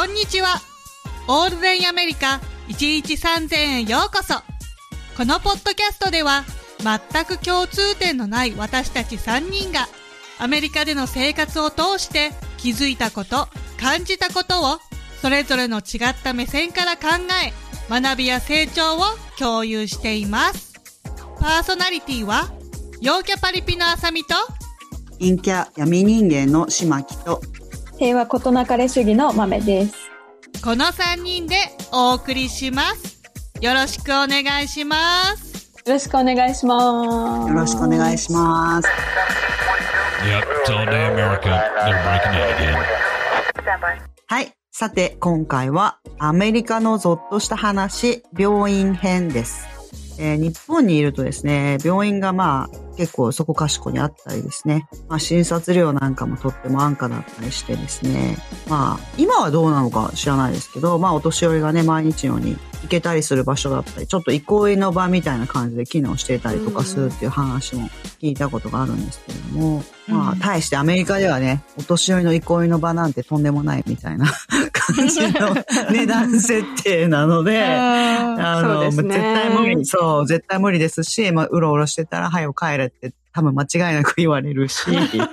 こんにちは。オールデンアメリカ1日3000円ようこそ。このポッドキャストでは全く共通点のない私たち3人がアメリカでの生活を通して気づいたこと、感じたことをそれぞれの違った目線から考え学びや成長を共有しています。パーソナリティは陽キャパリピのあさみと陰キャ闇人間の島木と平和ことなかれ主義の豆です。この3人でお送りします。よろしくお願いします。よろしくお願いします。よろしくお願いします。はい。さて、今回はアメリカのゾッとした話、病院編です。えー、日本にいるとですね、病院がまあ結構そこかしこにあったりですね、まあ診察料なんかもとっても安価だったりしてですね、まあ今はどうなのか知らないですけど、まあお年寄りがね、毎日のように行けたりする場所だったり、ちょっと憩いの場みたいな感じで機能していたりとかするっていう話も聞いたことがあるんですけれども、うん、まあ、対してアメリカではね、お年寄りの憩いの場なんてとんでもないみたいな感じの値段設定なので、あの、ね、絶対無理、そう、絶対無理ですし、まあ、うろうろしてたら、はよ帰れって多分間違いなく言われるし、ま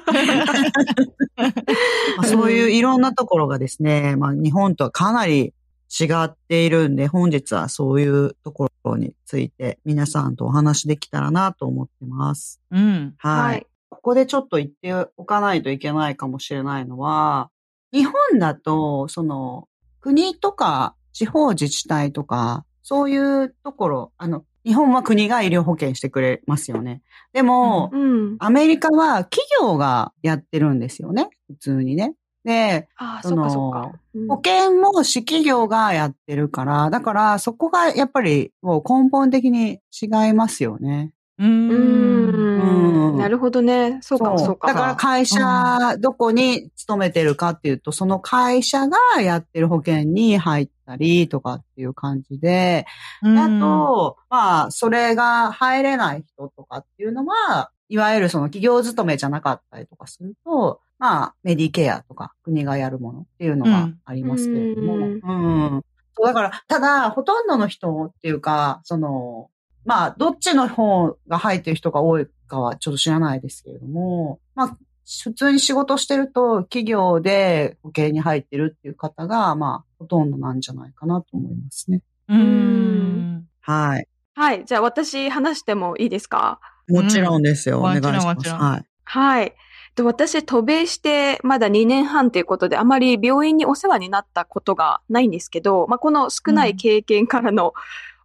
あ、そういういろんなところがですね、まあ日本とはかなり違っているんで、本日はそういうところについて皆さんとお話できたらなと思ってます。うん。はい。はい、ここでちょっと言っておかないといけないかもしれないのは、日本だと、その、国とか地方自治体とか、そういうところ、あの、日本は国が医療保険してくれますよね。でも、うん、アメリカは企業がやってるんですよね。普通にね。で、その、保険も私企業がやってるから、だからそこがやっぱりもう根本的に違いますよね。うん。なるほどね。そうかそうか。だから会社、どこに勤めてるかっていうと、その会社がやってる保険に入ったりとかっていう感じで、あと、まあ、それが入れない人とかっていうのは、いわゆるその企業勤めじゃなかったりとかすると、まあ、メディケアとか国がやるものっていうのがありますけれども。うん。うんそうだから、ただ、ほとんどの人っていうか、その、まあ、どっちの方が入ってる人が多いかはちょっと知らないですけれども、まあ、普通に仕事してると、企業で保険に入ってるっていう方が、まあ、ほとんどなんじゃないかなと思いますね。うん。はい。はい。じゃあ、私話してもいいですか？もちろんですよ。お願いします。はい。はい。で、私、渡米してまだ2年半ということで、あまり病院にお世話になったことがないんですけど、まあ、この少ない経験からの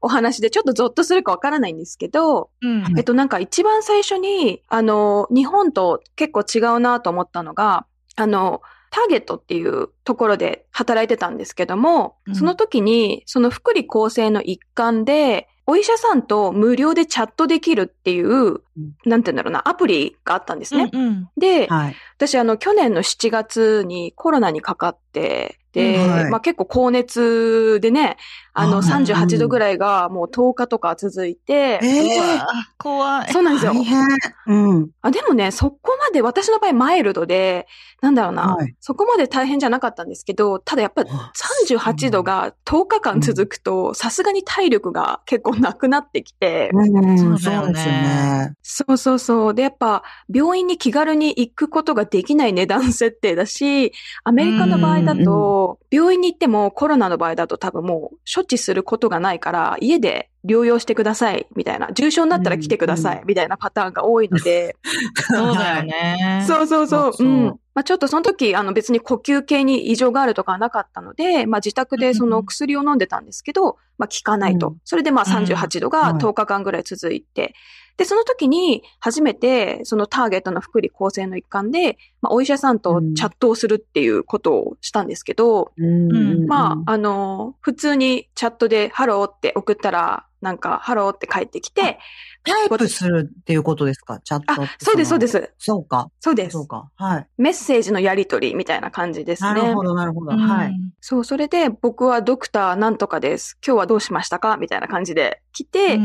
お話でちょっとゾッとするかわからないんですけど、うん、えっと、なんか一番最初に、あの、日本と結構違うなと思ったのが、あの、ターゲットっていうところで働いてたんですけども、うん、その時に、その福利厚生の一環で、お医者さんと無料でチャットできるっていう、うん、なんて言うんだろうな、アプリがあったんですね。うんうん、で、はい、私あの、去年の7月にコロナにかかって、で、はい、まあ結構高熱でね、あの38度ぐらいがもう10日とか続いて、えー、怖い。そうなんですよ。大変。うん。あ、でもね、そこまで、私の場合マイルドで、なんだろうな、はい、そこまで大変じゃなかったんですけど、ただやっぱり38度が10日間続くと、さすがに体力が結構なくなってきて、うん、そうですよね。そうそうそう。で、やっぱ病院に気軽に行くことができない値段設定だし、アメリカの場合だと、病院に行ってもコロナの場合だと多分もう処置することがないから、家で療養してください、みたいな。重症になったら来てください、みたいなパターンが多いので。そうだよね。そうそうそう。うん。まあちょっとその時、あの別に呼吸系に異常があるとかはなかったので、まあ自宅でその薬を飲んでたんですけど、まあ効かないと。それでまあ38度が10日間ぐらい続いて、で、その時に初めてそのターゲットの福利厚生の一環で、まあ、お医者さんとチャットをするっていうことをしたんですけど、うん、まあ、あの、普通にチャットでハローって送ったら、なんか、ハローって帰ってきて、タイプするっていうことですか？チャットあ、そうです、そうです。そうか。そうです。そうか。はい。メッセージのやりとりみたいな感じですね。なるほど、なるほど。はい。そう、それで僕はドクターなんとかです。今日はどうしましたか？みたいな感じで来て、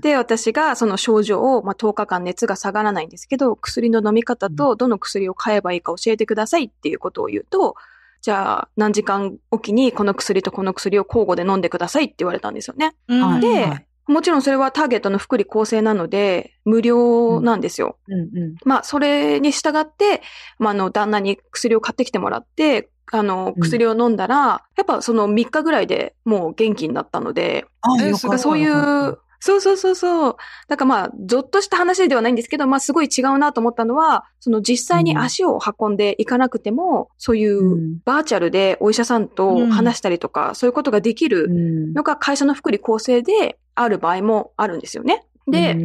で、私がその症状を、まあ、10日間熱が下がらないんですけど、薬の飲み方とどの薬を買えばいいか教えてくださいっていうことを言うと、じゃあ何時間おきにこの薬とこの薬を交互で飲んでくださいって言われたんですよね。うんではいもちろんそれはターゲットの福利厚生なので、無料なんですよ。うん。うん。まあ、それに従って、まあ、あの、旦那に薬を買ってきてもらって、あの、うん。薬を飲んだら、やっぱその3日ぐらいでもう元気になったので、そういう、そうそうそうそう。だからまあ、ゾッとした話ではないんですけど、まあすごい違うなと思ったのは、その実際に足を運んでいかなくても、そういううん。バーチャルでお医者さんと話したりとか、そういうことができるうん。のが会社の福利厚生である場合もあるんですよね。で、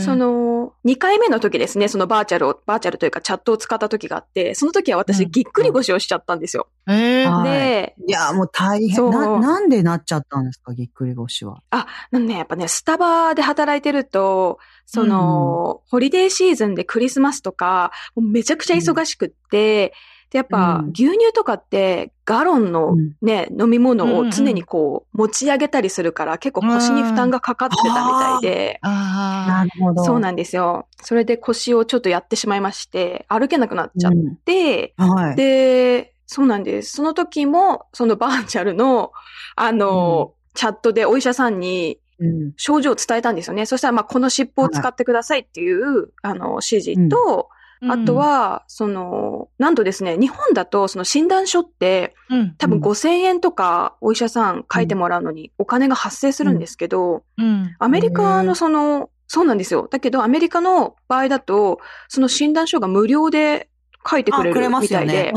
その、2回目の時ですね、そのバーチャルを、バーチャルというかチャットを使った時があって、その時は私うんぎっくり腰をしちゃったんですよ。えーはいで、いや、もう大変。な、なんでなっちゃったんですか、ぎっくり腰は？あ、なんね、やっぱね、スタバで働いてると、その、ホリデーシーズンでクリスマスとか、もうめちゃくちゃ忙しくって、で、やっぱうん。牛乳とかってガロンのうん。ね、飲み物を常にこう持ち上げたりするから結構腰に負担がかかってたみたいで、あるほど。そうなんですよ。それで腰をちょっとやってしまいまして、歩けなくなっちゃって、うん。はい。で、そうなんです。その時も、そのバーチャルの、あの、チャットでお医者さんにうん。症状を伝えたんですよね。そしたら、まあ、この尻尾を使ってくださいっていう、あの、指示と、ーあと、は、その、なんとですね、日本だと、その診断書って、うん多分うん5000円とかお医者さん書いてもらうのにお金が発生するんですけど、うんアメリカのその、そうなんですよ。だけど、アメリカの場合だと、その診断書が無料で書いてくれるますよねみたいで。。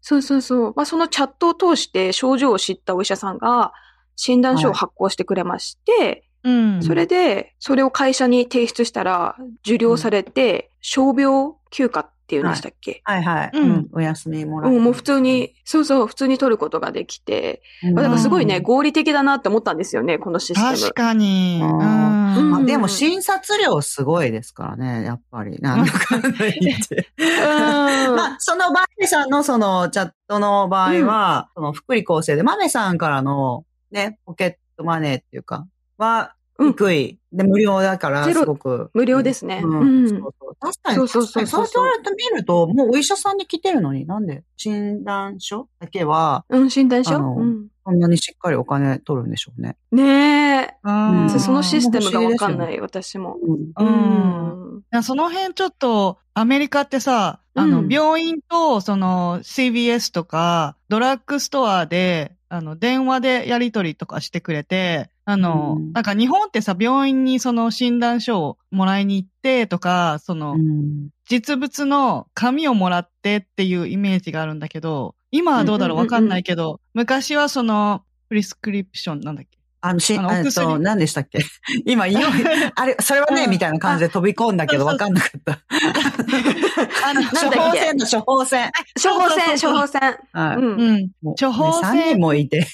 そうそうそう。まあ、そのチャットを通して症状を知ったお医者さんが診断書を発行してくれまして、うん。それで、それを会社に提出したら、受領されて、傷病休暇っていうんでしたっけ、はいはい。うんうんお休みもらうん、もう普通に、そうそう、普通に取ることができて、うんまあだからすごいね、うん合理的だなって思ったんですよね、このシステム。確かに。うんでも診察料すごいですからね、やっぱり。なんだかんだ言って。うんまあ、そのマメさんのそのチャットの場合は、その福利厚生で、マメさんからのね、ポケットマネーっていうか、はうん低い。で、無料だから、すごく。無料ですね。うん。うんそうそう確かに。そうそうそうそうそう言われてみると、もうお医者さんに来てるのに、なんで診断書だけは、うん、診断書？うん。そんなにしっかりお金取るんでしょうね。ねえ。うそのシステムがわかんない、私も。うんうんその辺ちょっと、アメリカってさ、あの、うん病院と、その、CVS とか、ドラッグストアで、あの、電話でやり取りとかしてくれて、あの、うんなんか日本ってさ、病院にその診断書をもらいに行ってとか、その、うん実物の紙をもらってっていうイメージがあるんだけど、今はどうだろううんうんうんうんわかんないけど、昔はその、プリスクリプションなんだっけ？あの、し、あのおえっと、薬？何でしたっけ？今、いよいよ、あれ、それはね、うんみたいな感じで飛び込んだけど、あわかんなかった。あの、処方箋だ、処方箋。処方箋、処方箋。はい。うん。処方箋ね3人もいて。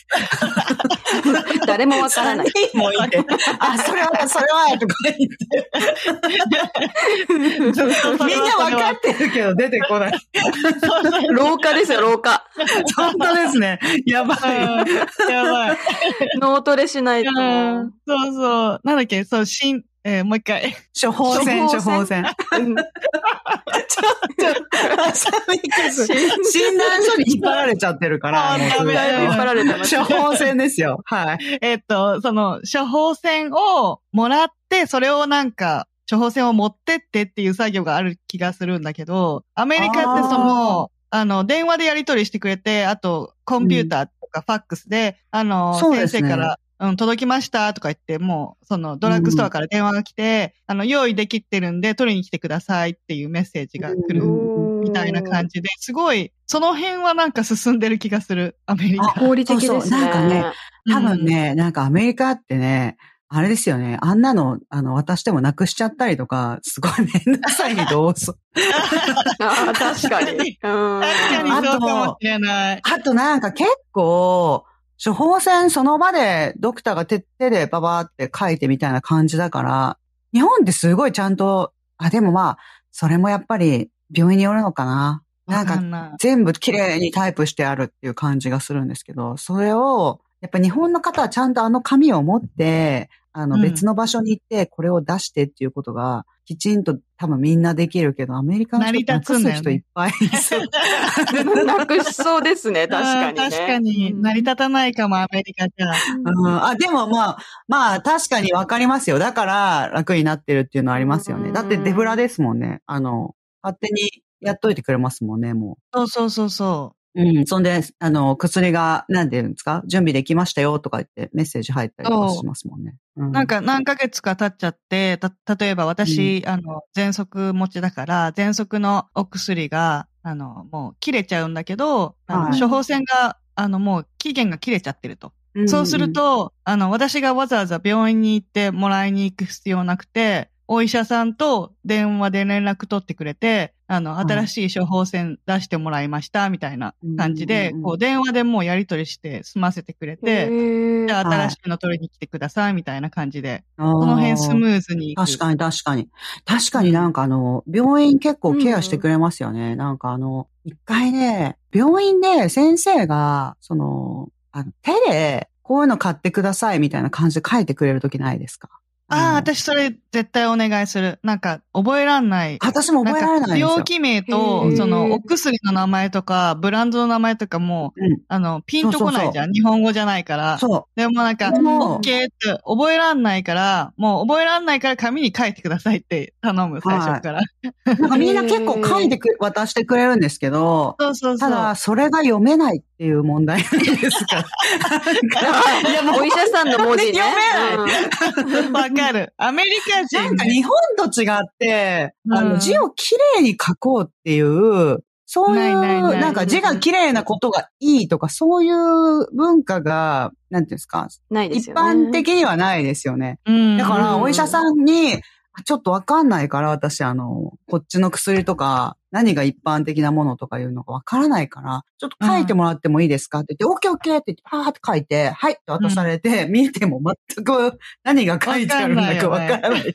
誰もわからない。3人もいて。あ、それは、それは、とか言って。みんなわかってるけど出てこない。廊下ですよ、廊下。本当ですね。やばい。うんやばい。脳トレしないと。うんそうそう。なんだっけそう、新、えーもう一回。処方箋、処処方方箋。うんびっくりする診断書に引っ張られちゃってるから、もダメだよ引っ張られてます処方箋ですよ。はい。えっと、その、処方箋をもらって、それをなんか、処方箋を持ってってっていう作業がある気がするんだけど、アメリカってその、あの、電話でやり取りしてくれて、あと、コンピューターとかファックスで、あの、そうですね先生から、うん、届きましたとか言って、もう、その、ドラッグストアから電話が来て、あの、用意できてるんで、取りに来てくださいっていうメッセージが来るうんみたいな感じで、すごい、その辺はなんか進んでる気がする、アメリカ。合理的ですね。そうそうなんかね多分ね、なんかアメリカってね、あれですよね。あんなの、あの、渡してもなくしちゃったりとか、すごいめんどくさいどうぞ。確かに。うん。確かにそうかもしれない。あとなんか結構、処方箋その場でドクターが手手でババーって書いてみたいな感じだから、日本ってすごいちゃんと、あ、でもまあ、それもやっぱり病院によるのかな。なんか。全部綺麗にタイプしてあるっていう感じがするんですけど、それをやっぱ日本の方はちゃんとあの紙を持って、あのうん別の場所に行ってこれを出してっていうことが、きちんと多分みんなできるけど、アメリカの人なくす人いっぱいいそう。なくしそうですね、確かにね。確かに、うん成り立たないかも、アメリカじゃ。うん、あ、でもまあ、まあ確かにわかりますよ。だから楽になってるっていうのはありますよね。うんだってデブラですもんね。あの、勝手にやっといてくれますもんね、も。そうそうそうそううん。そんで、あの、薬が、なんていうんですか？準備できましたよとか言ってメッセージ入ったりとかしますもんね。うう。なんか何ヶ月か経っちゃって、た、例えば私、あの、喘息持ちだから、喘息のお薬が、あの、もう切れちゃうんだけど、はい処方箋が、あの、もう期限が切れちゃってると。うんそうする、と、あの、私がわざわざ病院に行ってもらいに行く必要なくて、お医者さんと電話で連絡取ってくれて、あの、はい新しい処方箋出してもらいました、みたいな感じでこう、電話でもうやり取りして済ませてくれへて、ー。じゃあはい。新しいの取りに来てください、みたいな感じで、この辺スムーズに。確かに確かに。確かになんかあの、病院結構ケアしてくれますよね。なんかあの、一回ね、病院で先生が、その、あの、手で、こういうの買ってくださいみたいな感じで書いてくれるときないですか？ああ、の私それ絶対お願いする。なんか、覚えらんない。私も覚えられないんですよ。病気名へと、ーその、お薬の名前とか、ブランドの名前とかも、うん。あの、ピンとこないじゃん。日本語じゃないから。そでもなんか、オッケーって覚えらんないから、もう覚えらんないから紙に書いてくださいって頼む、最初から。う。なんかみんな結構書いてく、渡してくれるんですけど、そうそうそう。ただ、それが読めないっていう問題ないですか いやもう お医者さんの文字ね。読わ かる。アメリカ人、なんか日本と違って、あの、うん字をきれいに書こうっていう、そういう、なんか字がきれいなことがいいとか、そういう文化が、なんていうんですか、一ないですよね。般的にはないですよね。うん。だから、うんお医者さんに、あちょっとわかんないから、私、あの、こっちの薬とか、何が一般的なものとかいうのがわからないから、ちょっと書いてもらってもいいですかって言って、オッケーオッケーって言って、パーって書いて、はいって渡されて、見ても全く何が書いてあるんだかわからない。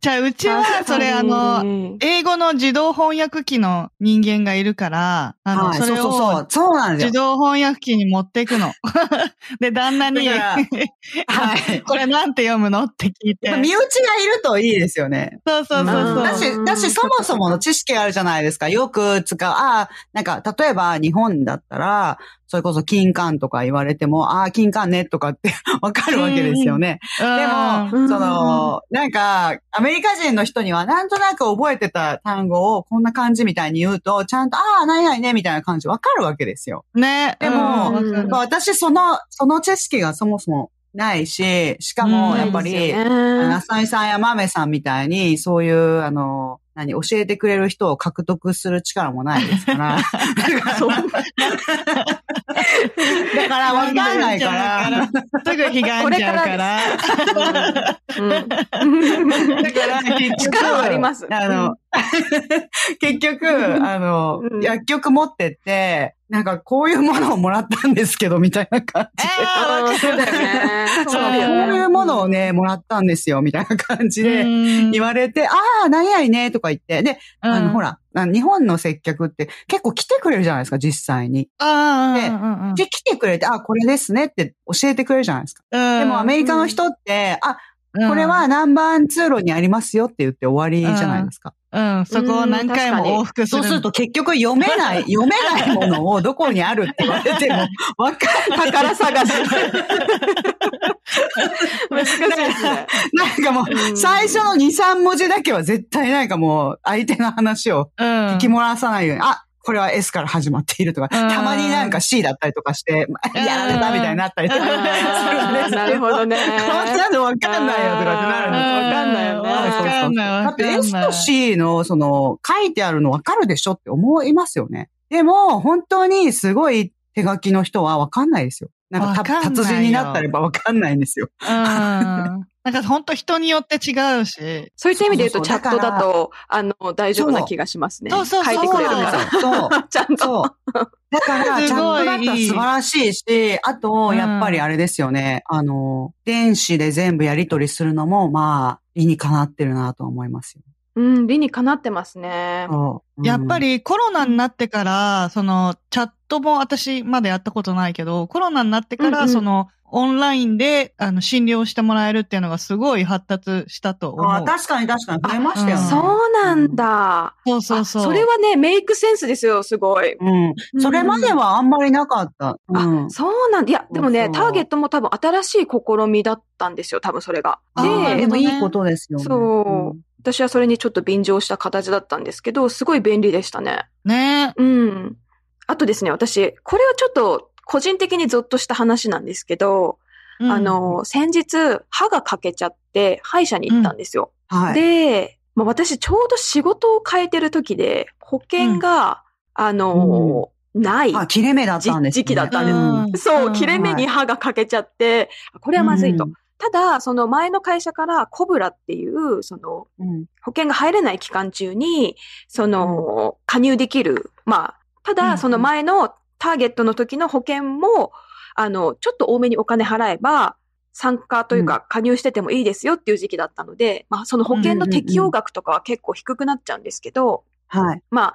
じゃあ、うちは、それあの、の、英語の自動翻訳機の人間がいるから、あの、はい、それそうそうそをう。そうなんですよ。自動翻訳機に持っていくの。で、旦那にはい。これなんて読むの？って聞いて。身内がいるといいですよね。そうそうそうそう。だし、だし、そもそもの知識があるじゃないですか。よく使う。ああ、なんか、例えば日本だったら、それこそ金管とか言われても、ああ、金管ねとかって わかるわけですよね。でも、うんその、なんか、アメリカ人の人にはなんとなく覚えてた単語をこんな感じみたいに言うと、ちゃんと、ああ、何々ね、みたいな感じわかるわけですよ。ね。でも私、その、その知識がそもそもないし、しかも、やっぱり、あの浅井さんや豆さんみたいに、そういう、あの、何、教えてくれる人を獲得する力もないですから。だから、わかんないから。すぐ被害んじゃうから。うん。だから、力はあります。あの、結局、あの、うん薬局持ってって、なんかこういうものをもらったんですけど、みたいな感じで。あ うんそうだよね。そう、だよねこういうものをね、もらったんですよ、みたいな感じでー言われて、ああ、何々ね、とか言って。で、あの、ほ。ら、日本の接客って結構来てくれるじゃないですか、実際に。ああ、でで、来てくれて、あ、これですねって教えてくれるじゃないですか。うんでもアメリカの人って、あ、これは、南蛮通路にありますよって言って終わりじゃないですか。うん、そこを何回も往復する。そうすると結局読めない、読めないものをどこにあるって言われても、わかんない。宝探し。難しいですね。なんかもうう、ん最初の2、3文字だけは絶対なんかもう、相手の話をうん。聞き漏らさないように、あ、これは S から始まっているとか、うんたまになんか C だったりとかして、うんやられたみたいになったりとかするんですあーなるほどね。こんなのわかんないよとかってなるんですよわかんないよねわかんないだって。S と C のその書いてあるのわかるでしょって思いますよね。でも、本当にすごい手書きの人はわかんないですよ。なんか達人になったらばわかんないんですよ。うん。なんか本当人によって違うし。そういった意味で言うと、チャットだと、あの、大丈夫な気がしますね。そうそうそう書いてくれるから。そう。ちゃんと。だから、すチャッごいトだったら素晴らしいし、あと、やっぱりあれですよね。あの、電子で全部やり取りするのも、まあ、理にかなってるなと思いますよ。うん、理にかなってますね。やっぱりコロナになってから、そのチャットも私まだやったことないけど、コロナになってから、うんうんその、オンラインで、あの、診療してもらえるっていうのがすごい発達したと思う。あ確かに確かに増えましたよね。うんそうなんだ。そうそうそう。あそれはね、メイクセンスですよ、すごい。うん。それまではあんまりなかった。うん。あ、そうなんだ。いや、でもね、ターゲットも多分新しい試みだったんですよ、多分それが。ででもいいことですよね。そう私はそれにちょっと便乗した形だったんですけど、すごい便利でしたね。ね。うん。あとですね、私、これはちょっと個人的にゾッとした話なんですけど、うんあ、の、先日、歯が欠けちゃって、歯医者に行ったんですよ。はい。で、まあ、私ちょうど仕事を変えてる時で、保険が、あの、ない。あ、切れ目だったんです、ね。時期だったんですうんそうう、ん切れ目に歯が欠けちゃって、これはまずいと。うんただ、その前の会社からコブラっていう、その、うん。保険が入れない期間中に、その、加入できる。まあ、たうんだ、その前のターゲットの時の保険も、あの、ちょっと多めにお金払えば、参加というか加入しててもいいですよっていう時期だったので、まあ、その保険の適用額とかは結構低くなっちゃうんですけど、はい。まあ、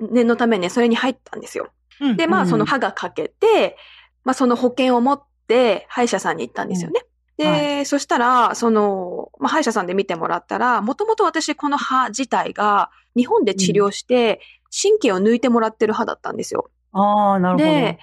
念のためね、それに入ったんですよ。うんで、まあ、うんその歯が欠けて、まあ、その保険を持って、歯医者さんに行ったんですよね。で、はそしたら、その、まあ、歯医者さんで見てもらったら、もともと私この歯自体が、日本で治療して、神経を抜いてもらってる歯だったんですよ。ああ、なるほど。で、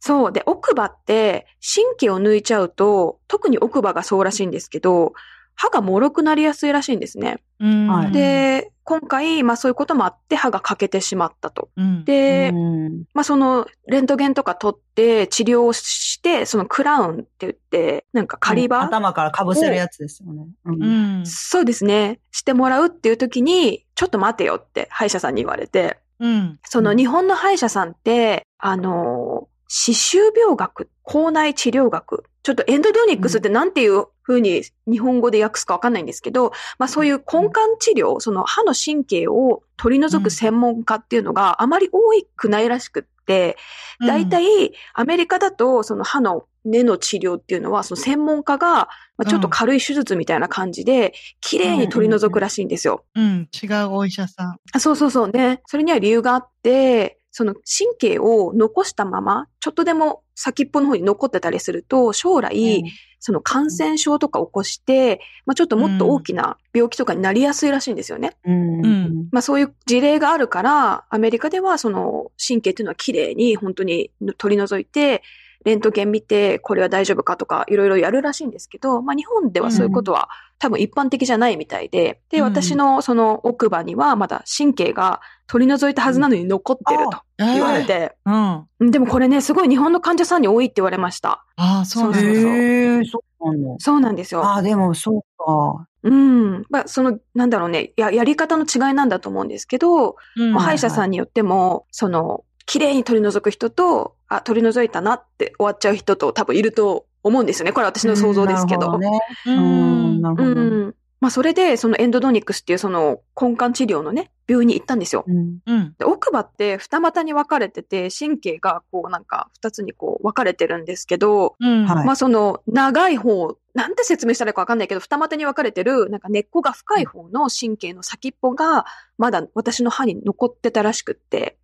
そう。で、奥歯って、神経を抜いちゃうと、特に奥歯がそうらしいんですけど、歯が脆くなりやすいらしいんですね。うんはいで、今回、まあそういうこともあって歯が欠けてしまったと。うんで、うんまあその、レントゲンとか取って治療をして、そのクラウンって言って、なんか狩り場、頭から被せるやつですよね。うんうん。そうですね。してもらうっていう時に、ちょっと待てよって歯医者さんに言われて、うん。その日本の歯医者さんって、あの、歯周病学、口内治療学、ちょっとエンドドニックスってなんていう風に日本語で訳すかわかんないんですけど、まあそういう根幹治療、その歯の神経を取り除く専門家っていうのがあまり多くないらしくって、大体アメリカだとその歯の根の治療っていうのはその専門家がまあちょっと軽い手術みたいな感じで綺麗に取り除くらしいんですよ。うん。違うお医者さん。あそうそうそうね。それには理由があって、その神経を残したまま、ちょっとでも先っぽの方に残ってたりすると、将来、その感染症とか起こして、まあちょっともっと大きな病気とかになりやすいらしいんですよね。うん。うんまあそういう事例があるから、アメリカではその神経っていうのは綺麗に本当に取り除いて、レントゲン見て、これは大丈夫かとか、いろいろやるらしいんですけど、まあ日本ではそういうことは多分一般的じゃないみたいで、で、うん私のその奥歯にはまだ神経が取り除いたはずなのに残ってると言われて、でもこれね、すごい日本の患者さんに多いって言われました。あ、そうなんだ。そうそうなんだ。そうなんですよ。ああ、でもそうか。うん。まあ、その、なんだろうね、や、やり方の違いなんだと思うんですけど、うんまあ歯医者さんによっても、その、綺麗に取り除く人と、あ、取り除いたなって終わっちゃう人と多分いると思うんですよね。これは私の想像ですけど。うんなるほどね。ううん、ん。なるほど。うん。まあ、それで、そのエンドドニックスっていうその根幹治療のね、病院に行ったんですよ。うん。奥歯って二股に分かれてて、神経がこうなんか二つにこう分かれてるんですけど、うん。はいまあその長い方、なんて説明したらいいか分かんないけど、二股に分かれてる、なんか根っこが深い方の神経の先っぽが、まだ私の歯に残ってたらしくって。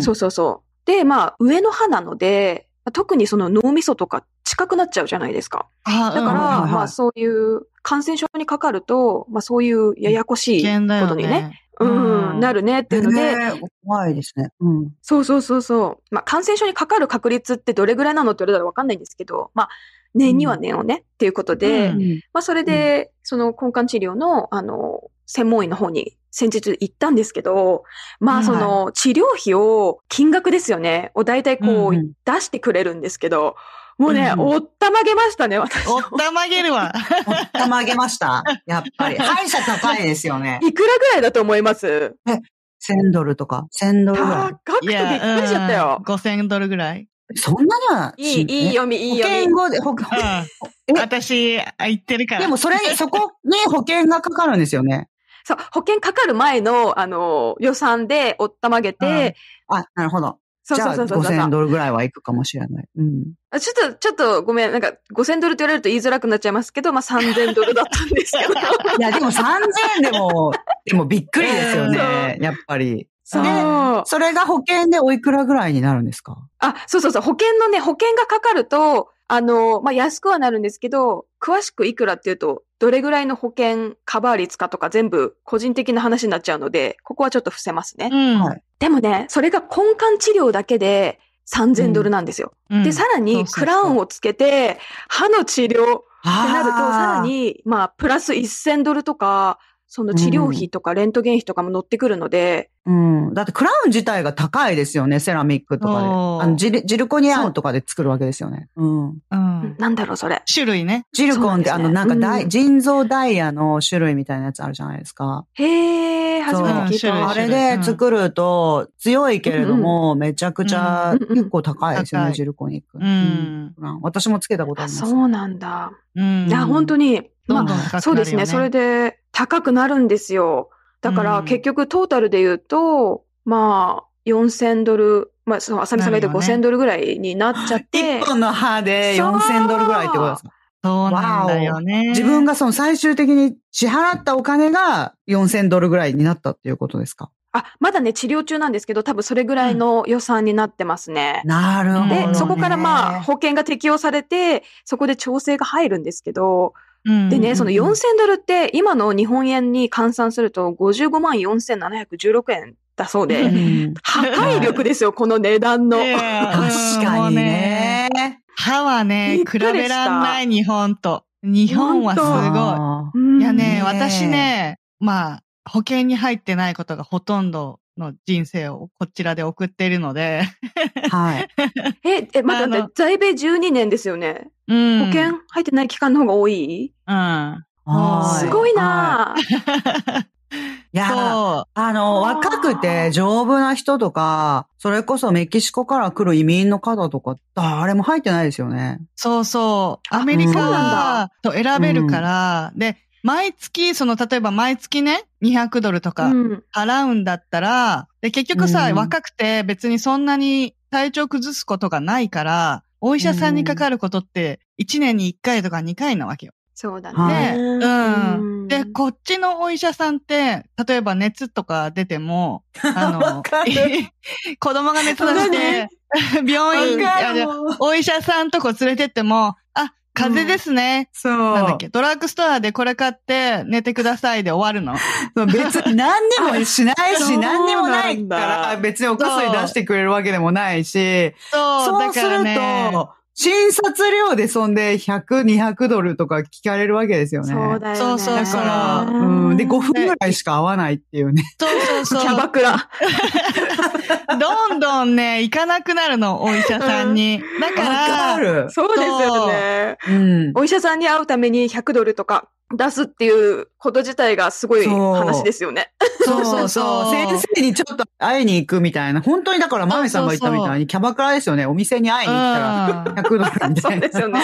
そうそうそう。で、まあ上の歯なので、特にその脳みそとか近くなっちゃうじゃないですか。あだから、うんはいはいまあそういう感染症にかかると、まあそういうややこしいことにね、ね。うん、うんなるねっていうので、怖いですね。うん。そうそうそうそう。まあ、感染症にかかる確率ってどれぐらいなのって言われたらわかんないんですけど、まあ、年には年をね、っていうことで、うんまあ、それで、その根幹治療の、あの、専門医の方に先日行ったんですけど、まあ、うんその、治療費を、金額ですよね、を大体こう、出してくれるんですけど、もうね、うんおったまげましたね、私。おったまげるわ。おったまげました。やっぱり。歯医者高いですよね。いくらぐらいだと思います？1000ドルとか。1000ドルぐら高くてびっくりしちゃったよ。5000ドルぐらい。い。そんなにはいい、いい読み、いい保読み険。後で、保うん。え？私、あ言ってるから。でもそれ、そこに保険がかかるんですよね。そう、保険かかる前の、あの、予算でおったまげて、あ、なるほど。そうそうそうそう。5000ドルぐらいはいくかもしれない。うん。あちょっと、ちょっとごめん、なんか5000ドルって言われると言いづらくなっちゃいますけど、まあ3000ドルだったんですけど。いや、でも3000円でも、でもびっくりですよね。やっぱり。そう。でそれが保険でおいくらぐらいになるんですか？あ、そうそうそう。保険のね、保険がかかると、あの、まあ、安くはなるんですけど、詳しくいくらっていうと、どれぐらいの保険カバー率かとか全部個人的な話になっちゃうので、ここはちょっと伏せますね。うん。はいでもね、それが根幹治療だけで3000ドルなんですよ。うんで、さらにクラウンをつけて、歯の治療ってなると、さらに、まあ、プラス1000ドルとか、その治療費とかレントゲン費とかも乗ってくるので、うん。だってクラウン自体が高いですよね、セラミックとかで。あのジルジルコニアンとかで作るわけですよね。うん。うん。なんだろう、それ。種類ね。ジルコンって、ねあの、なんかダイ、うん腎臓ダイヤの種類みたいなやつあるじゃないですか。へー、初めて聞いた。あれで作ると強いけれども、めちゃくちゃうんうん結構高いですよね、ジルコニック。うんうん私もつけたことああ、ります。そうなんだ。うん。いや、本当に。どんどん高くなるよね。そうですね。それで高くなるんですよ。だからうん結局トータルで言うと、まあ、4000ドル、まあ、その、あさみさんが言ったなるよね5000ドルぐらいになっちゃって一、本の歯でそう4000ドルぐらいってことですか？そうなんだよね。自分がその最終的に支払ったお金が4000ドルぐらいになったっていうことですか？あ、まだね、治療中なんですけど、多分それぐらいの予算になってますね。なるほど、ね。で、そこからまあ、保険が適用されて、そこで調整が入るんですけど、うん、でね、うんその4000ドルって今の日本円に換算すると55万4716円だそううで、ん破壊力ですよ、この値段の。確かにね。歯はね、比べらんない日本と。日本はすごい。いやねね、私ね、まあ、保険に入ってないことがほとんどの人生をこちらで送っているので、ーはい。え、え、まだだあのって、在米12年ですよね。うん。保険入ってない期間の方が多い、うん。はいすごいなぁ。いや、そあの、あー若くて丈夫な人とか、それこそメキシコから来る移民の方とか、誰も入ってないですよね。う、そうそう。あアメリカは、と選べるから、で、毎月、その、例えば毎月ね、200ドルとかうん。払うんだったら、で、結局さ、うん若くて別にそんなに体調崩すことがないから、お医者さんにかかることって1年に1回とか2回なわけよ。そうだはね。で、うん。で、ここっちのお医者さんって、例えば熱とか出ても、あの 子供が熱出して、病院、お医者さんとこ連れてっても、あ、風邪ですね。そう。なんだっけ、ドラッグストアでこれ買って寝てくださいで終わるの。そう別に何にもしないし、何にもないから、別にお薬出してくれるわけでもないし、そう、そうするだからね。と、診察料でそんで100、200ドルとか聞かれるわけですよね。そうだよね。そうそうそうだから、うん。で、5分ぐらいしか会わないっていうね。そうそうキャそう。バクラ。どんどんね、行かなくなるの、お医者さんに。だわから。そうですよね。うん。お医者さんに会うために100ドルとか出すっていうこと自体がすごいそう話ですよね。そうそうそう。先生にちょっと会いに行くみたいな。本当にだから、マミさんが言ったみたいに、キャバクラですよね。お店に会いに行ったら、うん100ドルみたそいうな。ですよね。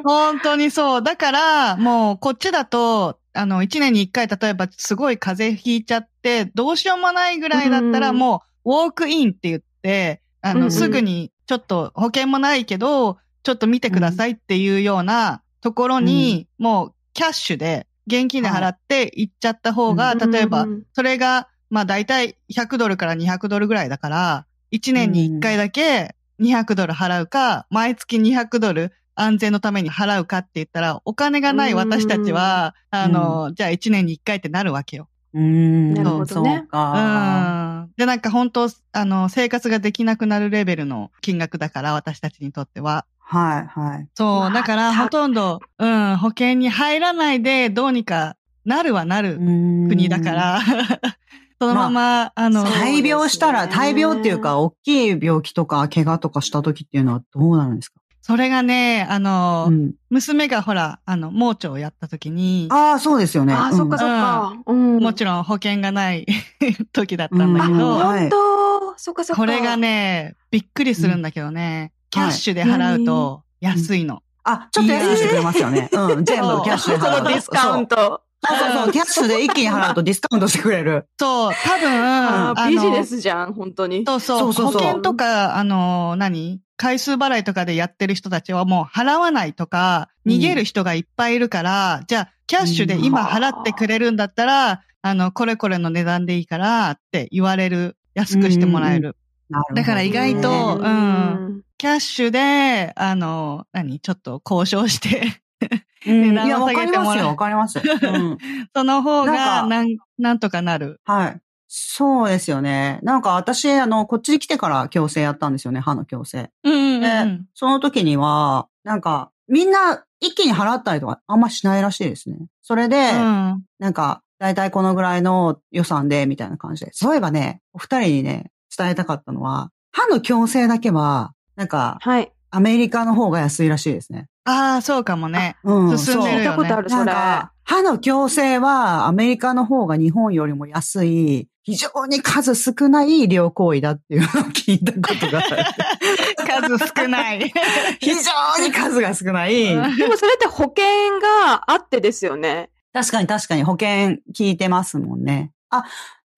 本当にそう。だから、もう、こっちだと、あの、一年に一回、例えば、すごい風邪ひいちゃって、どうしようもないぐらいだったら、うんもう、ウォークインって言って、あの、すぐに、ちょっと、保険もないけど、ちょっと見てくださいっていうようなところに、もう、キャッシュで、現金で払って行っちゃった方が、うん例えばそれが、まあ、大体100ドルから200ドルぐらいだから、1年に1回だけ200ドル払うか、毎月200ドル安全のために払うかって言ったら、お金がない私たちは、あの、じゃあ1年に1回ってなるわけよ。うーん。なるほどねそうか。うん。で、なんか本当、あの、生活ができなくなるレベルの金額だから、私たちにとっては。はい、はい。そうだからたほとんど、うん、保険に入らないでどうにかなるはなる国国だか。ら、そのまま、あの、そう大病したら、大病っていうか、大きい病気とか、怪我とかした時っていうのはどうなるんですか？それがね、あの、うん。娘がほら、あの、盲腸をやった時に、ああ、そうですよね。ああ、そっかそっか。うん。もちろん保険がない 時だったんだあ、けど、はい本当そっかそっか。これがね、びっくりするんだけどね、キャッシュで払うと安いの。あ、ちょっと安くしてくれますよね。うん。全部キャッシュでそ払う。のディスカウント。ト。そうそうそう。キャッシュで一気に払うとディスカウントしてくれる。そう、多分、ああのビジネスじゃん、本当に。そうそうそうそうそう保険とか、あの、何？回数払いとかでやってる人たちはもう払わないとか、逃げる人がいっぱいいるから、じゃあ、キャッシュで今払ってくれるんだったら、あの、これこれの値段でいいからって言われる。安くしてもらえる。なるほどだから意外とううんんキャッシュで、あの、何？ちょっと交渉して、うん、値段をいや、わ下げてもらうかりますよ、わかります。うん。その方が、かなん、なんとかなる。はい。そうですよね。なんか私、あの、こっちに来てから矯正やったんですよね、歯の矯正。うんうんで、うん。その時には、なんか、みんな一気に払ったりとかあんましないらしいですね。それで、うんなんか、だいたいこのぐらいの予算で、みたいな感じで。そういえばね、お二人にね、伝えたかったのは、歯の矯正だけは、なんか、はい。アメリカの方が安いらしいですね。ああ、そうかもね。うん。聞い進んでるよねたことある、なんそれ。か、歯の矯正はアメリカの方が日本よりも安い、非常に数少ない医療行為だっていうのを聞いたことがある。数少ない。非常に数が少ない。うんでもそれって保険があってですよね。確かに確かに保険聞いてますもんね。あ、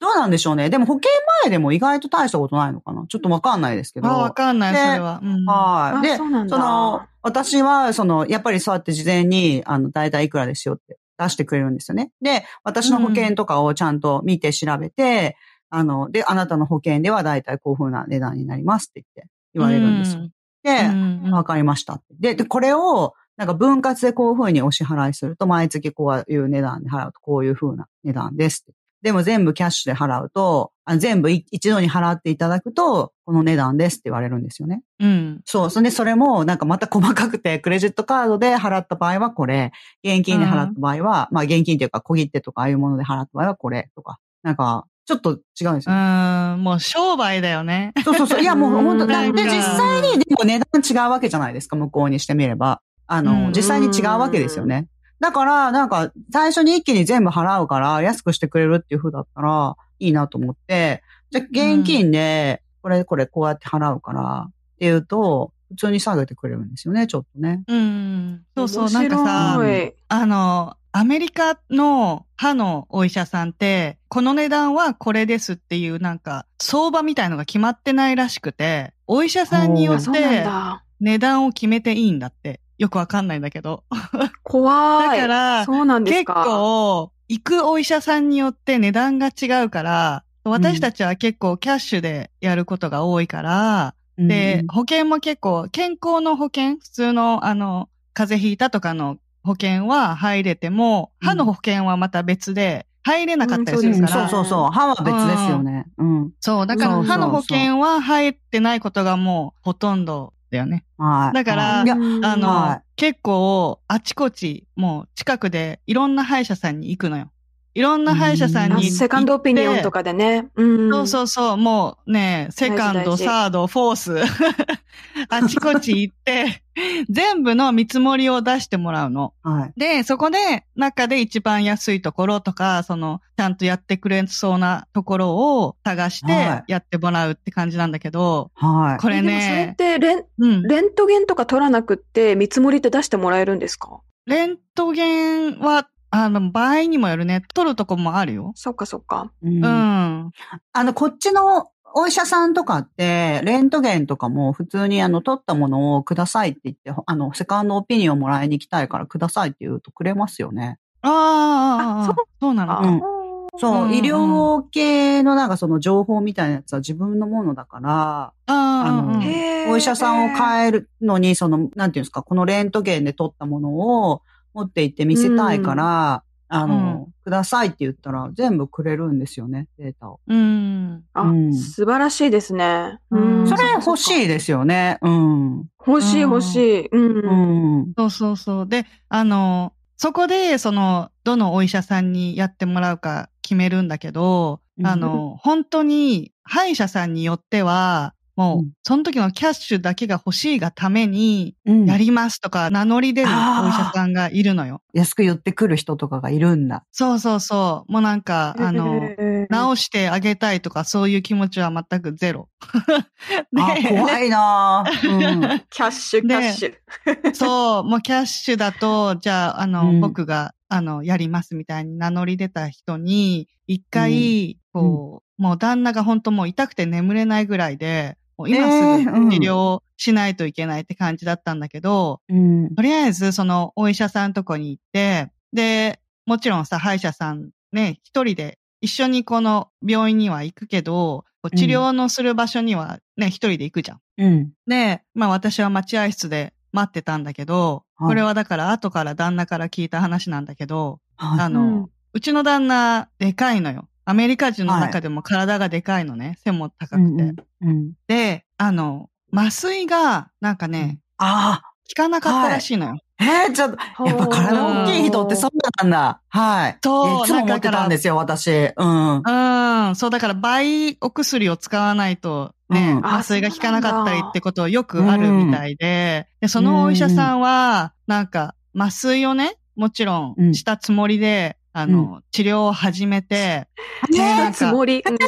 どうなんでしょうね。でも保険前でも意外と大したことないのかなちょっとわかんないですけど。あわかんない、でそれは。うんはい。あで、その、私は、その、やっぱりそうやって事前に、あの、大体いくらですよって出してくれるんですよね。で、私の保険とかをちゃんと見て調べて、あの、で、あなたの保険では大体こういう風な値段になりますって言って言われるんですよ。で、うんうんわかりました。で、で、これを、なんか分割でこういう風にお支払いすると、毎月こういう値段で払うと、こういう風な値段ですって。でも全部キャッシュで払うと、あ全部い一度に払っていただくと、この値段ですって言われるんですよね。うん。そう。それで、それも、なんかまた細かくて、クレジットカードで払った場合はこれ、現金で払った場合は、まあ現金というか小切手とかああいうもので払った場合はこれとか。なんか、ちょっと違うんですうよ。ん、もう商売だよね。そうそうそう。いや、もう 本当だ。なんかで、実際に、でも値段違うわけじゃないですか、向こうにしてみれば。あの、うん実際に違うわけですよね。だから、なんか、最初に一気に全部払うから、安くしてくれるっていう風だったら、いいなと思って、じゃあ、現金で、これ、これ、こうやって払うから、っていうと、普通に下げてくれるんですよね、ちょっとね。うん。そうそう、なんかさ、あの、アメリカの歯のお医者さんって、この値段はこれですっていうなんか、相場みたいのが決まってないらしくて、お医者さんによってだ。値段を決めていいんだって。よくわかんないんだけど。怖い。だからそうなんです結か。構、行くお医者さんによって値段が違うから、私たちは結構キャッシュでやることが多いから、で、保険も結構、健康の保険、普通の、あの、風邪ひいたとかの保険は入れても、うん歯の保険はまた別で入れなかったりすうんるから、そうそうそう。歯は別ですよね。うん。そう、だから歯の保険は入ってないことがもうほとんどだよね。はい。だからあの、は結構、あちこち、もう近くでいろんな歯医者さんに行くのよ。いろんな歯医者さんあに行って。セカンドオピニオンとかでね。うん。そうそうそう、もうね、セカンド、大事大事サード、フォース、あちこち行って、全部の見積もりを出してもらうの。はい。で、そこで中で一番安いところとか、その、ちゃんとやってくれそうなところを探してはいやってもらうって感じなんだけど、はい。これえでもそれっね、てレン、うん。レントゲンとか取らなくって見積もりって出してもらえるんですか？レントゲンは、あの、場合にもよるね。取るとこもあるよ。そっかそっか。うんうん。あの、こっちのお医者さんとかって、レントゲンとかも普通にあの、取ったものをくださいって言って、あの、セカンドオピニオンもらいに行きたいからくださいって言うとくれますよね。ああ、あそうそうなのか。うんそう、うん医療系のなんかその情報みたいなやつは自分のものだから、ああのお医者さんを変えるのに、その、なんていうんですか、このレントゲンで取ったものを持って行って見せたいから、あの、くださいって言ったら全部くれるんですよね、データを。うん。あ、うん素晴らしいですね。うんそれ欲しいい。ですよね。うん。欲しい欲しい。うん。うん。そうそうそう。で、あの、そこで、その、どのお医者さんにやってもらうか決めるんだけど、うんあの、本当に、歯医者さんによっては、もう、うんその時のキャッシュだけが欲しいがために、うんやりますとか、名乗り出るお医者さんがいるのよ。安く言ってくる人とかがいるんだ。そうそうそう。もうなんか、あの、直してあげたいとか、そういう気持ちは全くゼロ。怖いなぁうん。キャッシュ、キでャッシュ。そう、もうキャッシュだと、じゃあ、あの、うん僕が、あの、やりますみたいに名乗り出た人に、一回、こう、もう旦那が本当もう痛くて眠れないぐらいで、今すぐ治療しないといけないって感じだったんだけど、うん。とりあえずそのお医者さんのとこに行って、で、もちろんさ、歯医者さんね、一人で一緒にこの病院には行くけど、治療のする場所にはね、一人で行くじゃん。うん。で、まあ私は待合室で待ってたんだけど、はいこれはだから後から旦那から聞いた話なんだけど、はいあの、ううんちの旦那、でかいのよ。アメリカ人の中でも体がでかいのね。背も高くて。うんうん。で、あの、麻酔が、なんかね、ああ。効かなかったらしいのよ。えー、ちょっと、やっぱ体大きい人ってそうなんだ。はい。そういつも思ってたんですよ、私。うん。うん、そう、だから倍お薬を使わないと、ね、うん麻酔が効かなかったりってことよくあるみたいで、で、そのお医者さんは、なんか、麻酔をね、もちろうんんしたつもりで、あの、治療を始めて、えーなんかつもり。うん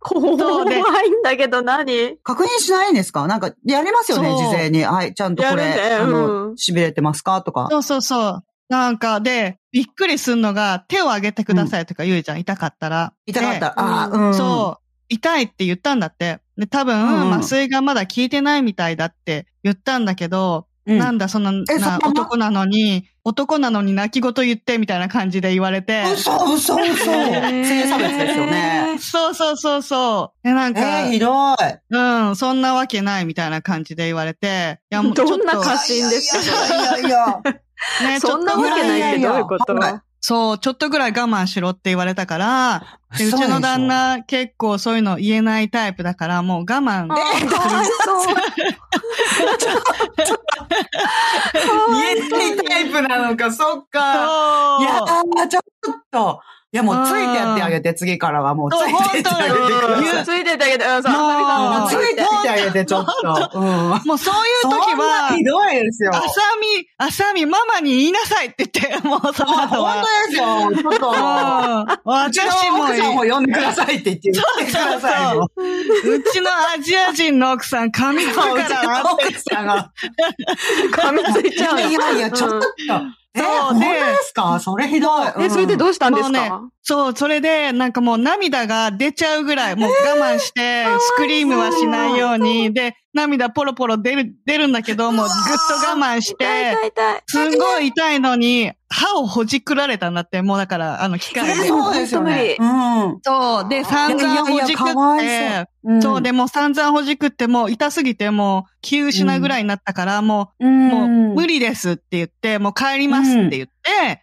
怖でいんだけど何？確認しないんですか？なんか、やりますよね、事前に。はい、ちゃんとこれ、ねあうんの、痺れてますか？とか。そうそうそう。なんか、で、びっくりすんのが、手を挙げてくださいとか言うじゃん、痛かったら。痛かったら、でああ、うんうん。そう。痛いって言ったんだって。で、多分、うん麻酔がまだ効いてないみたいだって言ったんだけど、うん。なんだ、その、えそのまま？な男なのに、男なのに泣き言言ってみたいな感じで言われて。嘘、嘘、嘘。性差別ですよね。そうそうそうそう。で、なんえか、ー、ひどい。うん、そんなわけないみたいな感じで言われて。いや、もうちょっとどんな過信ですか？いやいやいや。ね、そんなわけないってどういうこと？はいそう、ちょっとぐらい我慢しろって言われたから、でうちの旦那結構そういうの言えないタイプだから、もう我慢。あーかわいそう。言えないタイプなのか、そっか。いやちょっと。いや、もうついてやってあげて、次からはもうつそういてってあげてください。ついてたけど、うん、そう、もうあさみさんももうついてってあげて、ちょっと。うん。もうそういう時は、ひどいですよ。あさみ、あさみ、ママに言いなさいって言って、もうその後は。本当ですよ。ちょっと。私も奥さんも呼んでくださいって言って言ってくださいよ。うちのアジア人の奥さん噛みつくからの奥さんが。噛みついちゃういよ。やいや、ちょっと。え、そう本当でですか？それひどい。え、それでどうしたんですもうねかそう、それで、なんかもう涙が出ちゃうぐらい、もう我慢して、スクリームはしないように、で、涙ポロポロ出る、出るんだけど、もうぐっと我慢して。すんごい痛いのに、歯をほじくられたんだって、もうだから、あの、機械で。そうですよね。うん。そう、で、散々ほじくって、うんそう、で、もう散々ほじくって、もう痛すぎて、もう気失うぐらいになったから、もう、うんもう無理ですって言って、もう帰りますって言って、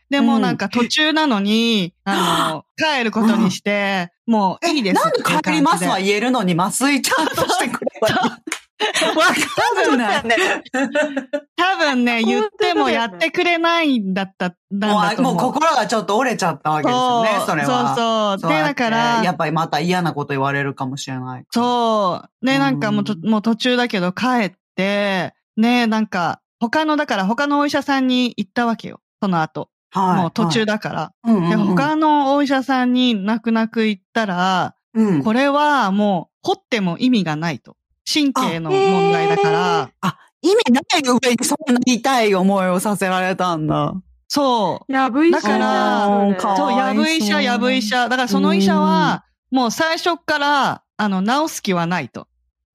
で、もうなんか途中なのに、あの、帰ることにして、もういいですなんで。帰りますは言えるのに麻酔ちゃんとしてくればいい。わかんない。多分ね、言ってもやってくれないんだった、なんだともう、思う。もう心がちょっと折れちゃったわけですよね、それは。そうそう。で、だから、やっぱりまた嫌なこと言われるかもしれない。そう。で、なんかもうと、うんもう途中だけど帰って、ね、なんか、他の、だから他のお医者さんに行ったわけよ。その後。はい。もう途中だから。うんうんうん。で、他のお医者さんに泣く泣く行ったら、うん、これはもう、掘っても意味がないと。神経の問題だから、意味ない上にそんな痛い思いをさせられたんだ。そう。やぶ医者だからかそうやぶ医者、やぶ医者。だからその医者は、もう最初っから、あの、治す気はないと。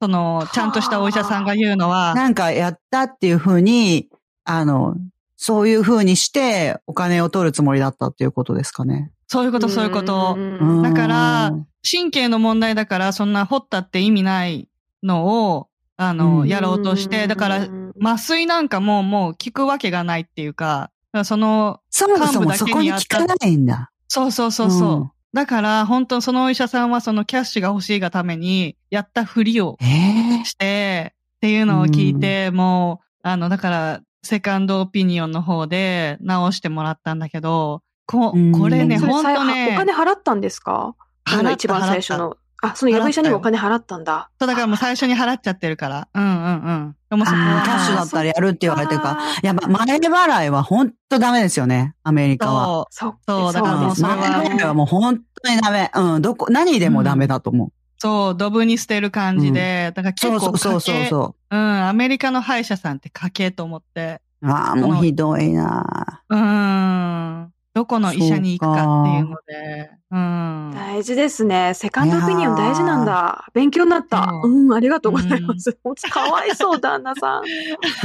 その、ちゃんとしたお医者さんが言うのは、なんかやったっていうふうに、あの、そういうふうにしてお金を取るつもりだったっていうことですかね。そういうこと、そういうこと。んだから神経の問題だから、そんな掘ったって意味ないのを、あの、うんやろうとして、だから、麻酔なんかももう効くわけがないっていうか、その、そもそもそこに効かないんだ。そうそうそうそう。うんだから、本当そのお医者さんはそのキャッシュが欲しいがために、やったふりをええして、っていうのを聞いて、もう、あの、だから、セカンドオピニオンの方で直してもらったんだけど、こうんこれね、本当ねお、金払ったんですか？あの一番最初の。あ、そのやぶ医者にもお金払ったんだ。そうだからもう最初に払っちゃってるから。うんうんうん。でもそキャッシュだったらやるって言われてるから。いや、ま前払いは本当ダメですよね、アメリカは。そう、そう。だからもうそれは前払いはもう本当にダメ。うん、どこ、何でもダメだと思う。そう、ドブに捨てる感じで、だから結構そうそうそうそううん、アメリカの歯医者さんって家計と思って。う。ああ、もうひどいなうーん。どこの医者に行くかっていうので。うん。大事ですね。セカンドオピニオン大事なんだ。勉強になった。うん、ありがとうございます。うん、かわいそう、旦那さん。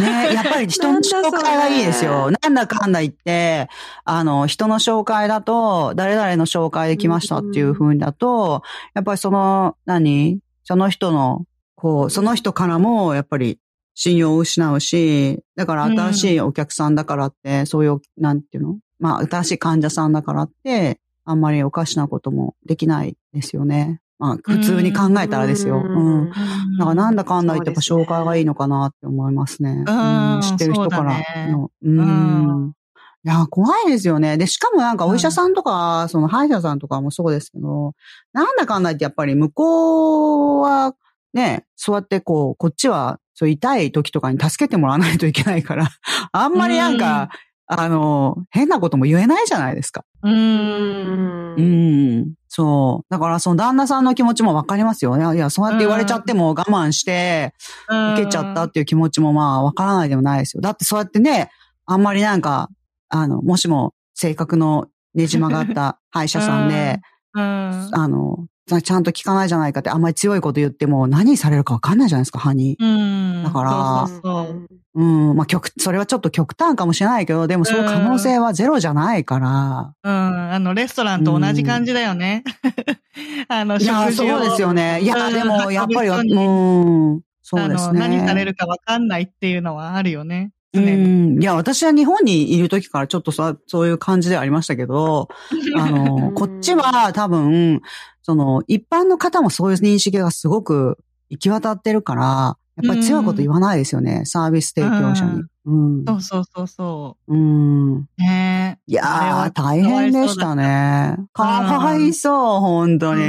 ねやっぱり人の紹介がいいですよ。なんだかんだ言って、あの、人の紹介だと、誰々の紹介できましたっていう風にだと、やっぱりその、何？その人の、こう、その人からも、やっぱり、信用を失うし、だから新しいお客さんだからって、そういう、なんていうの？まあ、新しい患者さんだからって、あんまりおかしなこともできないですよね。まあ、普通に考えたらですよ。うん。だからなんだかんだ言ってやっぱ紹介がいいのかなって思いますね。うん。知ってる人からの。うん。いや、怖いですよね。で、しかもなんかお医者さんとか、その歯医者さんとかもそうですけど、なんだかんだ言ってやっぱり向こうは、ね、そうやってこう、こっちは、そう痛い時とかに助けてもらわないといけないから、あんまりなんか、あの、変なことも言えないじゃないですか。うん。うん。そう。だからその旦那さんの気持ちもわかりますよ。いや、いや、そうやって言われちゃっても我慢して、受けちゃったっていう気持ちもまあわからないでもないですよ。だってそうやってね、あんまりなんか、あの、もしも性格のねじ曲がった 歯医者さんで、うん、あの、ちゃんと聞かないじゃないかって、あんまり強いこと言っても何されるかわかんないじゃないですか、歯に。うん。だからそうそうそううん、まあ、極、それはちょっと極端かもしれないけど、でもそういう可能性はゼロじゃないから。うん、あの、レストランと同じ感じだよね。あの、いや、そうですよね。いや、でも、やっぱり、うん、そうですね。何されるかわかんないっていうのはあるよね。うん。いや、私は日本にいる時からちょっとさ、そういう感じではありましたけど、あの、こっちは多分、その、一般の方もそういう認識がすごく行き渡ってるから、やっぱり強いこと言わないですよね、サービス提供者に。うん。そうそうそうそううん。ねいやー、大変でしたね。かわいそう、本当に。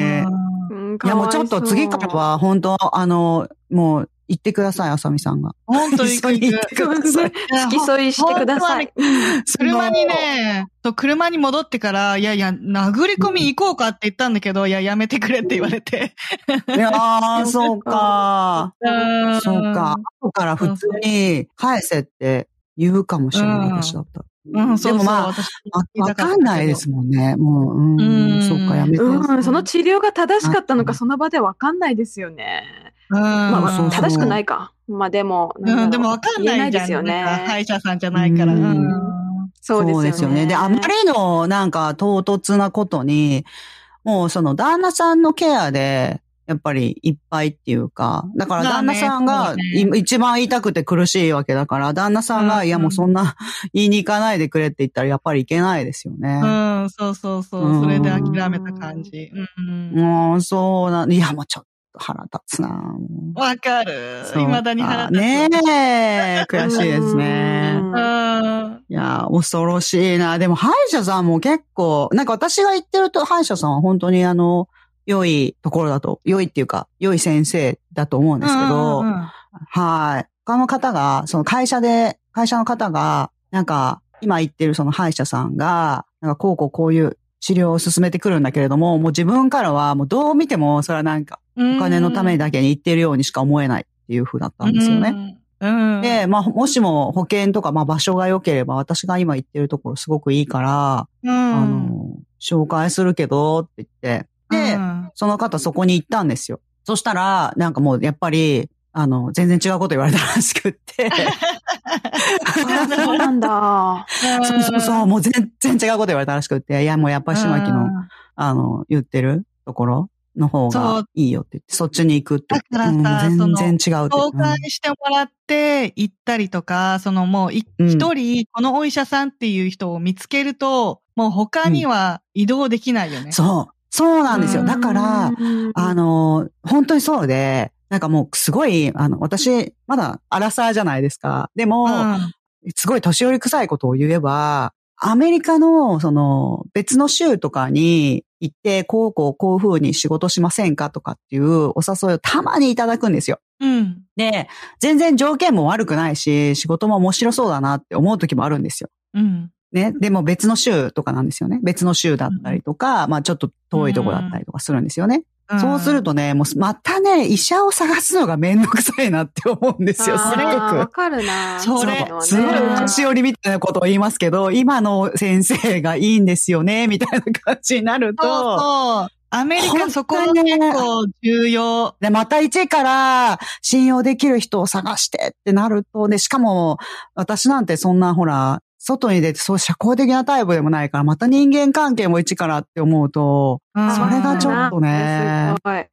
いや、もうちょっと次からは、本当あの、もう、行ってください、あさみさんが。本当に行ってください。付き添いしてください。車にね、と車に戻ってから、いやいや、殴り込み行こうかって言ったんだけど、いや、やめてくれって言われて。いやー、そうか。そうか。後から普通に返せって言うかもしれない、私だった。うん、でもまあ、わかんないですもんね。もう、うん、そうか、やめて。うん、その治療が正しかったのか、その場でわかんないですよね。うん、まあ、正しくないか。まあでも、うん、でもわかんないですよね。歯医者さんじゃないから。うん、そうですよね。で、あまりのなんか唐突なことに、もうその旦那さんのケアで、やっぱりいっぱいっていうか、だから旦那さんが一番言いたくて苦しいわけだから、旦那さんが、いやもうそんな 言いに行かないでくれって言ったらやっぱりいけないですよね。うん、そうそうそう。それで諦めた感じ。うん。もうそうな、いやもうちょっと腹立つなわかる。未だに腹立つ。ねえ、悔しいですね。いや、恐ろしいな。でも歯医者さんも結構、なんか私が言ってると歯医者さんは本当にあの、良いところだと、良いっていうか、良い先生だと思うんですけど、はい。他の方が、その会社で、会社の方が、なんか、今言ってるその歯医者さんが、なんかこうこうこういう治療を進めてくるんだけれども、もう自分からはもうどう見ても、それはなんか、お金のためだけに言ってるようにしか思えないっていう風だったんですよね。うん、で、まあ、もしも保険とか、まあ、場所が良ければ、私が今言ってるところすごくいいから、うん、あの、紹介するけど、って言って、で、うん、その方そこに行ったんですよ。そしたら、なんかもうやっぱり、あの、全然違うこと言われたらしくって。そうなんだ。そうそうそう、もう全然違うこと言われたらしくって、いや、もうやっぱり島木の、あの、言ってるところの方がいいよって言って、そっちに行くってだからさ、うん、全然違うって。紹介してもらって行ったりとか、そのもう一人、このお医者さんっていう人を見つけると、もう他には移動できないよね。そう。そうなんですよ。だから、あの、本当にそうで、なんかもうすごい、あの、私、まだアラサーじゃないですか。でも、うん、すごい年寄り臭いことを言えば、アメリカの、その、別の州とかに行って、こうこうこういう風に仕事しませんかとかっていうお誘いをたまにいただくんですよ。うん。で、全然条件も悪くないし、仕事も面白そうだなって思う時もあるんですよ。うん。ね。でも別の州とかなんですよね。別の州だったりとか、うん、まあちょっと遠いとこだったりとかするんですよね。そうするとね、もうまたね、医者を探すのがめんどくさいなって思うんですよ、すごく。わかるなそれすごい年寄りみたいなことを言いますけど、今の先生がいいんですよね、みたいな感じになると。そうそう。アメリカそこが結構重要。で、また一から信用できる人を探してってなると、で、しかも、私なんてそんなほら、外に出てそう社交的なタイプでもないから、また人間関係も一からって思うと、それがちょっとね。すごい。はい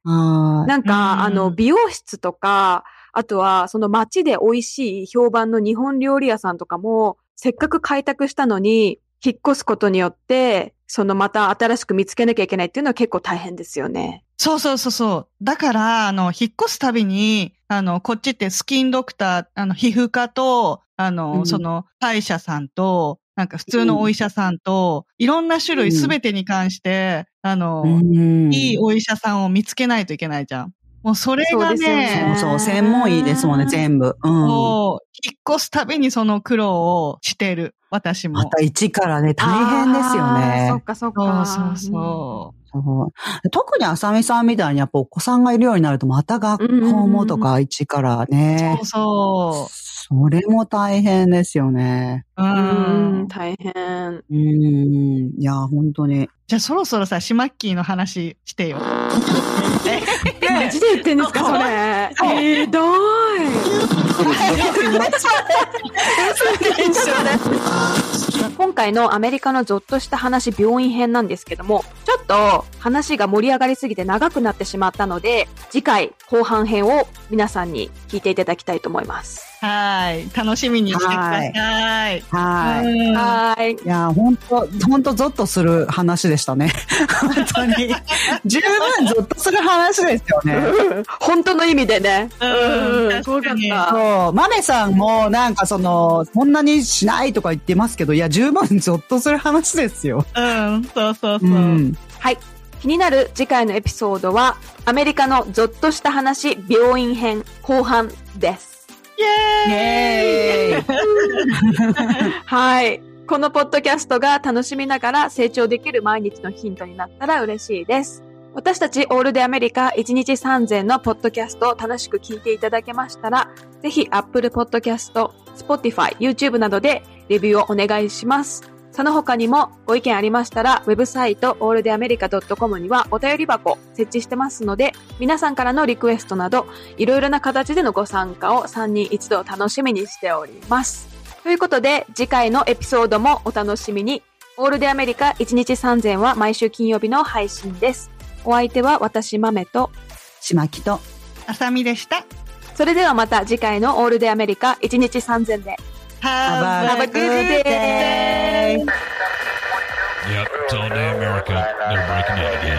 なんか、うんあの、美容室とか、あとは、その街で美味しい評判の日本料理屋さんとかも、せっかく開拓したのに、引っ越すことによって、そのまた新しく見つけなきゃいけないっていうのは結構大変ですよね。そうそうそうそう。だから、あの、引っ越すたびに、あの、こっちってスキンドクター、あの、皮膚科と、あの、うんその、歯医者さんと、なんか普通のお医者さんと、いろんな種類すべてに関して、あの、うんいいお医者さんを見つけないといけないじゃん。もうそれがそうねね、そうそう、専門医ですもんね、全部。うん。もう、引っ越すたびにその苦労をしてる。私も。また一からね、大変ですよあーそっね。かそっそうか。そうそそう特に浅見さんみたいにやっぱお子さんがいるようになると、また学校もとか一からう。ねそう。そそれも大変ですよね。う。ううんん。大変。うん。いや、本当に。じゃあそろそろさ、シマッキーの話してよ。マジで言ってんですか、それ。ひどい。今回のアメリカのゾッとした話病院編なんですけども、ちょっと話が盛り上がりすぎて長くなってしまったので、次回後半編を皆さんに聞いていただきたいと思います。はい。楽しみにしてください。はい。うんはーい。いや、本当本当ゾッとする話でしたね。本当に。十分ゾッとする話ですよね。本当の意味でね。うんそうだ確かにった。そう、マメさんもなんかその、そんなにしないとか言ってますけど、いや、十分ゾッとする話ですよ。うん、そうそうそうう。ん。はい。気になる次回のエピソードは、アメリカのゾッとした話病院編後半です。イエーイはい。このポッドキャストが楽しみながら成長できる毎日のヒントになったら嬉しいです。私たちオールデアメリカ1日3000のポッドキャストを楽しく聞いていただけましたら、ぜひ Apple Podcast、Spotify、YouTube などでレビューをお願いします。その他にもご意見ありましたら、ウェブサイト alltheamerica.com にはお便り箱設置してますので、皆さんからのリクエストなど、いろいろな形でのご参加を3人一度楽しみにしております。ということで、次回のエピソードもお楽しみに。オールデアメリカ1日3000は毎週金曜日の配信です。お相手は私、豆と、しまきと。あさみでした。それではまた次回のオールデアメリカ1日3000で。Have Have a a good day! day! Yep, it's all day America. They're breaking in again.